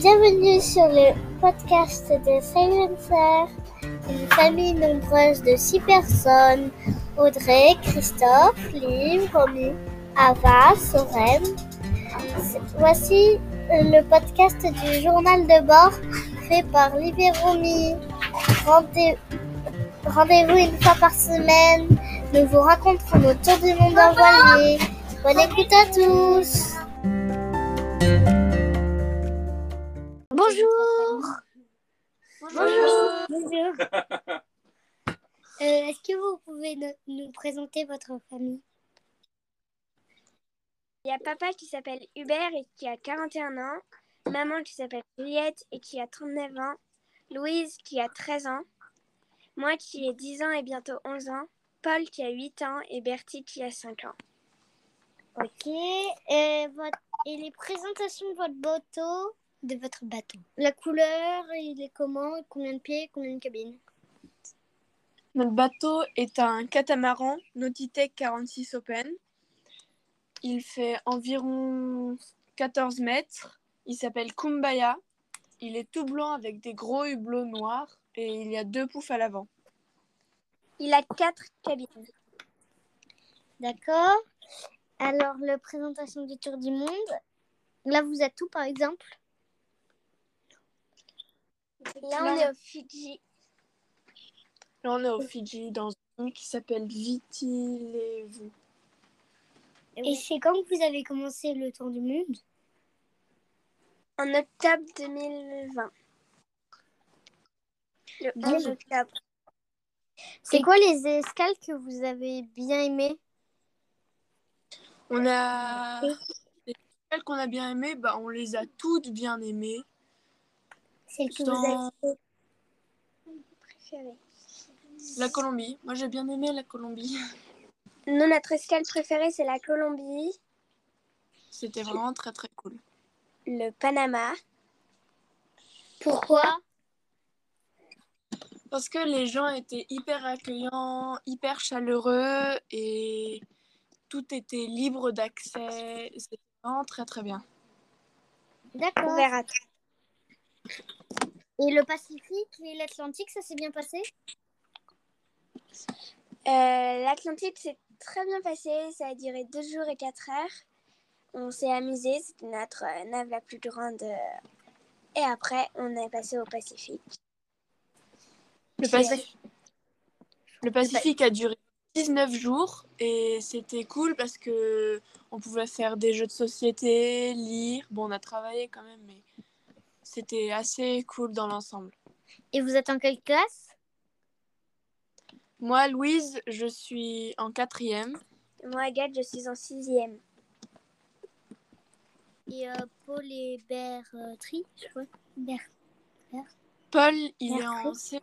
Bienvenue sur le podcast de Silencer, une famille nombreuse de six personnes. Audrey, Christophe, Liv, Romy, Ava, Soren. Voici le podcast du journal de bord fait par Liv et Rendez-vous une fois par semaine. Nous vous raconterons nos tours du monde en voilier. Bonne écoute à tous. Bonjour. Euh, Est-ce que vous pouvez no- nous présenter votre famille? Il y a papa qui s'appelle Hubert et qui a 41 ans, maman qui s'appelle Juliette et qui a 39 ans, Louise qui a 13 ans, moi qui ai 10 ans et bientôt 11 ans, Paul qui a 8 ans et Bertie qui a 5 ans. Ok. Et, votre- et les présentations de votre bateau? De votre bateau. La couleur, il est comment? Combien de pieds? Combien de cabines? Notre bateau est un catamaran Nautitech 46 Open. Il fait environ 14 mètres. Il s'appelle Kumbaya. Il est tout blanc avec des gros hublots noirs et il y a deux poufs à l'avant. Il a 4 cabines. D'accord. Alors, la présentation du tour du monde. Là, vous êtes où, par exemple? Là on est au Fidji. Là, on est au Fidji dans une île qui s'appelle Vitilevu. Et c'est quand que vous avez commencé le tour du monde? En octobre 2020. Le Bien. 11 octobre. C'est quoi les escales que vous avez bien aimées? On a. Celles qu'on a bien aimées, bah, on les a toutes bien aimées. Celles que Sans- vous avez Préféré. La Colombie. Moi, j'ai bien aimé la Colombie. Nous, notre escale préférée, c'est la Colombie, C'était vraiment très très cool. le Panama, Pourquoi? Parce que les gens étaient hyper accueillants, hyper chaleureux et tout était libre d'accès. C'était vraiment très très bien. D'accord. Et le Pacifique et l'Atlantique, ça s'est bien passé? Euh, L'Atlantique s'est très bien passé, ça a duré deux jours et quatre heures. On s'est amusé, c'était notre euh, nave la plus grande. euh, Et après, on est passé au Pacifique. Le, Pacifique, le Pacifique a duré 19 jours et c'était cool parce que on pouvait faire des jeux de société, lire. Bon, on a travaillé quand même, mais c'était assez cool dans l'ensemble. Et vous êtes en quelle classe? Moi, Louise, je suis en quatrième. Moi, Agathe, je suis en sixième. Et euh, Paul et Bertri, je crois. Ber- Paul, il est en C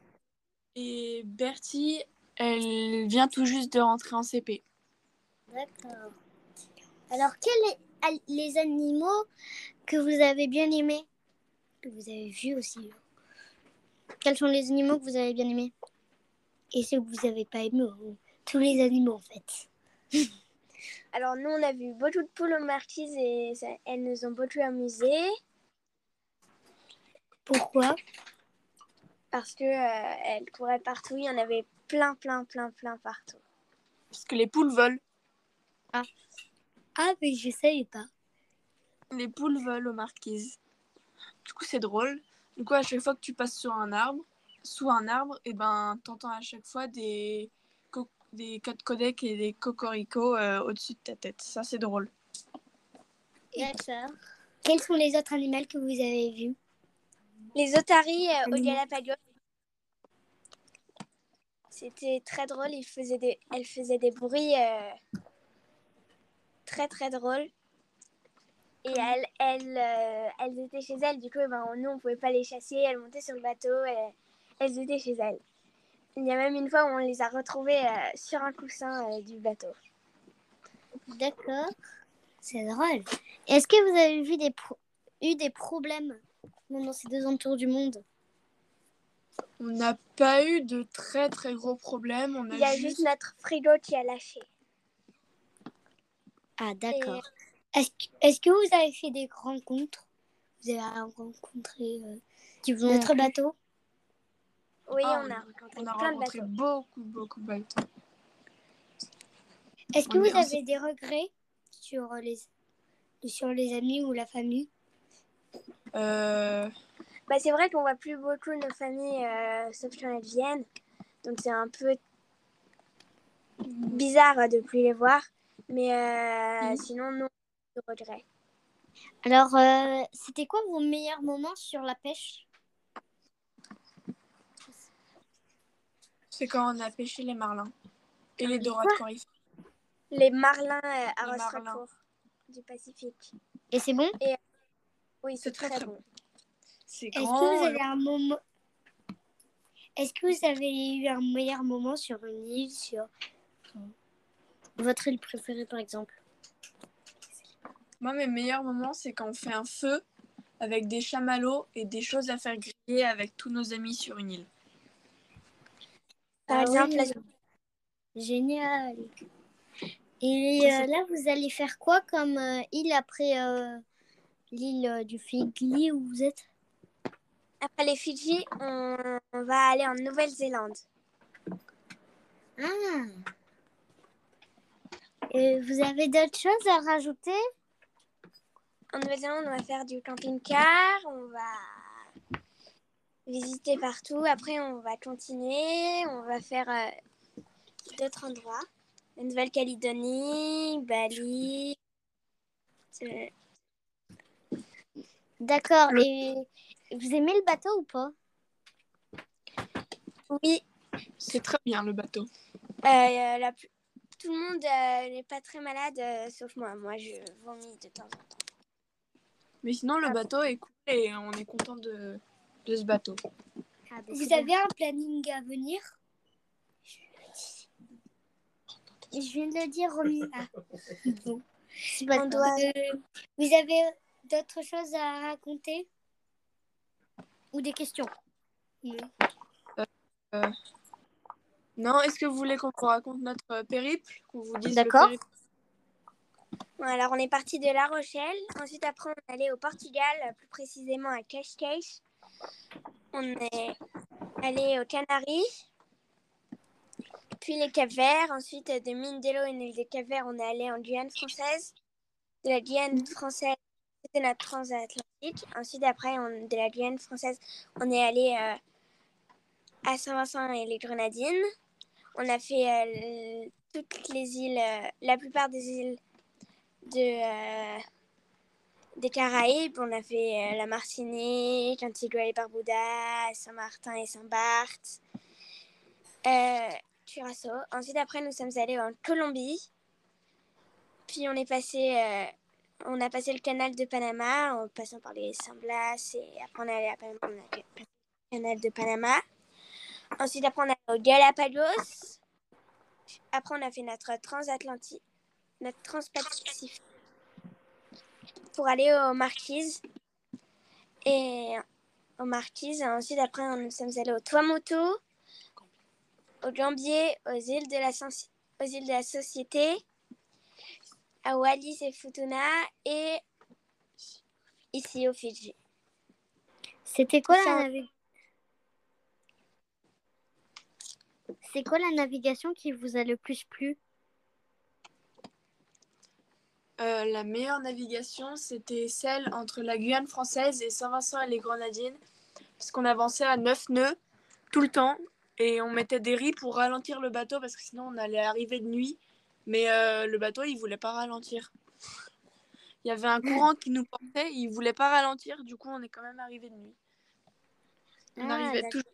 et Bertie, elle vient tout juste de rentrer en CP. D'accord. Alors, quels les animaux que vous avez bien aimés? Que vous avez vus aussi. Quels sont les animaux que vous avez bien aimés? Et ceux que vous n'avez pas aimés ou- Tous les animaux, en fait. Alors, nous, on a vu beaucoup de poules aux marquises et ça- elles nous ont beaucoup amusés Pourquoi? Parce que euh, elles couraient partout. Il y en avait plein, plein, plein, plein partout. Parce que les poules volent. Ah, mais je savais pas. Les poules volent aux marquises. Du coup, c'est drôle. Du coup, à chaque fois que tu passes sur un arbre, sous un arbre, et ben, t'entends à chaque fois des, co- des quatre codecs et des cocoricots euh, au-dessus de ta tête. Ça, c'est drôle. D'accord. Quels sont les autres animaux que vous avez vus? Les otaries euh, au. Galapagos. C'était très drôle. Ils faisaient des... Elles faisaient des bruits euh, très très drôles. Et elles, elles, euh, elles étaient chez elles. Du coup, ben, nous, on pouvait pas les chasser. Elles montaient sur le bateau. Et elles étaient chez elles. Il y a même une fois où on les a retrouvées euh, sur un coussin euh, du bateau. D'accord. C'est drôle. Est-ce que vous avez vu des pro- eu des problèmes pendant ces deux ans tours du monde? On n'a pas eu de très très gros problèmes. On a Il y a juste... juste notre frigo qui a lâché. Ah, d'accord. Est-ce que, vous avez fait des rencontres? Vous avez rencontré euh, Notre bateau Oui, Ah, on a rencontré On a plein de rencontré bateaux. beaucoup, beaucoup de bateaux. Est-ce que On vous avez des regrets sur les sur les amis ou la famille? Euh, Bah, c'est vrai qu'on voit plus beaucoup nos familles, euh, sauf quand elles viennent. Donc c'est un peu bizarre de plus les voir. Mais euh, Mhm. sinon, non, de regrets. Alors, euh, c'était quoi vos meilleurs moments sur la pêche? C'est quand on a pêché les marlins et les dorades coryphes. Les marlins euh, à Les marlins. du Pacifique. Et c'est bon? Oui, c'est très, très, très bon. C'est Est-ce grand. que vous avez un moment Est-ce que vous avez eu un meilleur moment sur une île, sur votre île préférée par exemple? Moi, mes meilleurs moments, c'est quand on fait un feu avec des chamallows et des choses à faire griller avec tous nos amis sur une île. Par Ah exemple, oui. la- Génial. Et euh, là, vous allez faire quoi comme euh, île après euh, l'île euh, du Figli où vous êtes? Après les Fidji, on, on va aller en Nouvelle-Zélande. Ah Et vous avez d'autres choses à rajouter? En Nouvelle-Zélande, on va faire du camping-car, on va visiter partout. Après, on va continuer, on va faire euh, d'autres endroits. La Nouvelle-Calédonie, Bali. euh, D'accord. Et vous aimez le bateau ou pas? Oui, C'est très bien le bateau. euh, la tout le monde euh, n'est pas très malade, euh, sauf moi. Moi, je vomis de temps en temps. Mais sinon, le Ah. bateau est cool et on est content de, de ce bateau. Vous avez un planning à venir? Je viens de le dire, Romina. Bon. C'est pas On grave. doit- Euh, vous avez d'autres choses à raconter? Ou des questions? Oui. Non, est-ce que vous voulez qu'on vous raconte notre euh, périple? Qu'on vous dise le D'accord. périple? Bon, alors, on est parti de La Rochelle. Ensuite, après, on est allé au Portugal, plus précisément à Cascais. On est allé aux Canaries, puis les Cap Verts. Ensuite, de Mindelo et l'île des Cap Verts, on est allé en Guyane française. De la Guyane française, c'était notre transatlantique. Ensuite, après, on- de la Guyane française, on est allé euh, à Saint-Vincent et les Grenadines. On a fait euh, toutes les îles, euh, la plupart des îles de, euh, des Caraïbes. On a fait euh, la Martinique, Antigua et Barbuda, Saint-Martin et Saint-Barth, euh, Curaçao. Ensuite, après, nous sommes allés en Colombie. Puis on est passé, euh, on a passé le canal de Panama en passant par les San Blas et après on est allé à Panama, a passé le canal de Panama. Ensuite, après, on est allé au Galapagos. Après, on a fait notre transatlantique, notre transpacifique pour aller aux Marquises. Et aux Marquises. Ensuite, après, nous sommes allés au Tuamotu, au Gambier, aux îles de la, aux îles de la Société, à Wallis et Futuna et ici aux Fidji. C'était quoi la navigation C'est quoi la navigation qui vous a le plus plu? Euh, la meilleure navigation, c'était celle entre la Guyane française et Saint-Vincent et les Grenadines. Parce qu'on avançait à 9 nœuds tout le temps. Et on mettait des ris pour ralentir le bateau parce que sinon on allait arriver de nuit. Mais euh, le bateau, il voulait pas ralentir. Il y avait un courant qui nous portait, il voulait pas ralentir. Du coup, on est quand même arrivé de nuit. On Ah, arrivait toujours.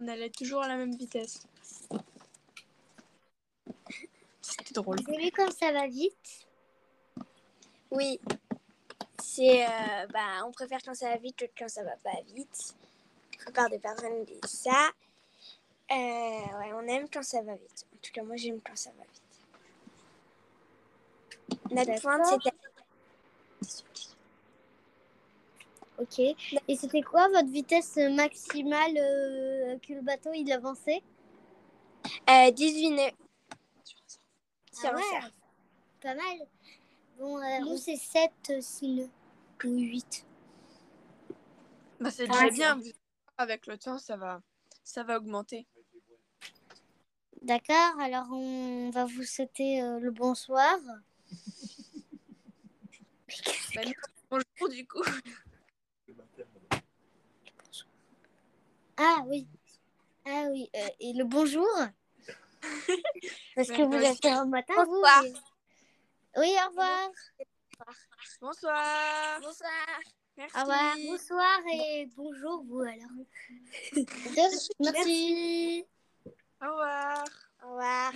On allait toujours à la même vitesse. C'était drôle. Vous avez vu comme ça va vite Oui, c'est euh, bah, on préfère quand ça va vite que quand ça va pas vite. La plupart des personnes disent ça. Euh, ouais, on aime quand ça va vite. En tout cas, moi j'aime quand ça va vite. Notre pointe, c'était Ok. Et c'était quoi votre vitesse maximale euh, que le bateau il avançait? Euh, 18 nœuds. Ah ouais. Pas mal. Bon, euh, nous c'est 7, 6 nœuds. Ou 8. Bah, c'est Ah, déjà bien. Avec le temps, ça va, ça va augmenter. D'accord, alors on va vous souhaiter euh, le bonsoir. Bah, bonjour du coup. Ah oui. Ah oui. euh, et le bonjour Parce que vous êtes un matin, vous. Bonsoir. mais- Oui, au revoir. Bonsoir. Bonsoir. Merci. Au revoir. Bonsoir et bonjour, vous alors. Merci. Au revoir. Au revoir.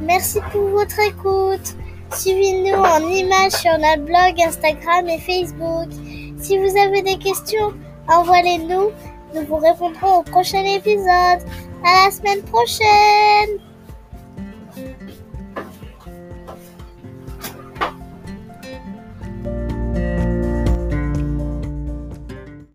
Merci pour votre écoute. Suivez-nous en images sur notre blog, Instagram et Facebook. Si vous avez des questions, envoyez-nous. Nous vous répondrons au prochain épisode. À la semaine prochaine.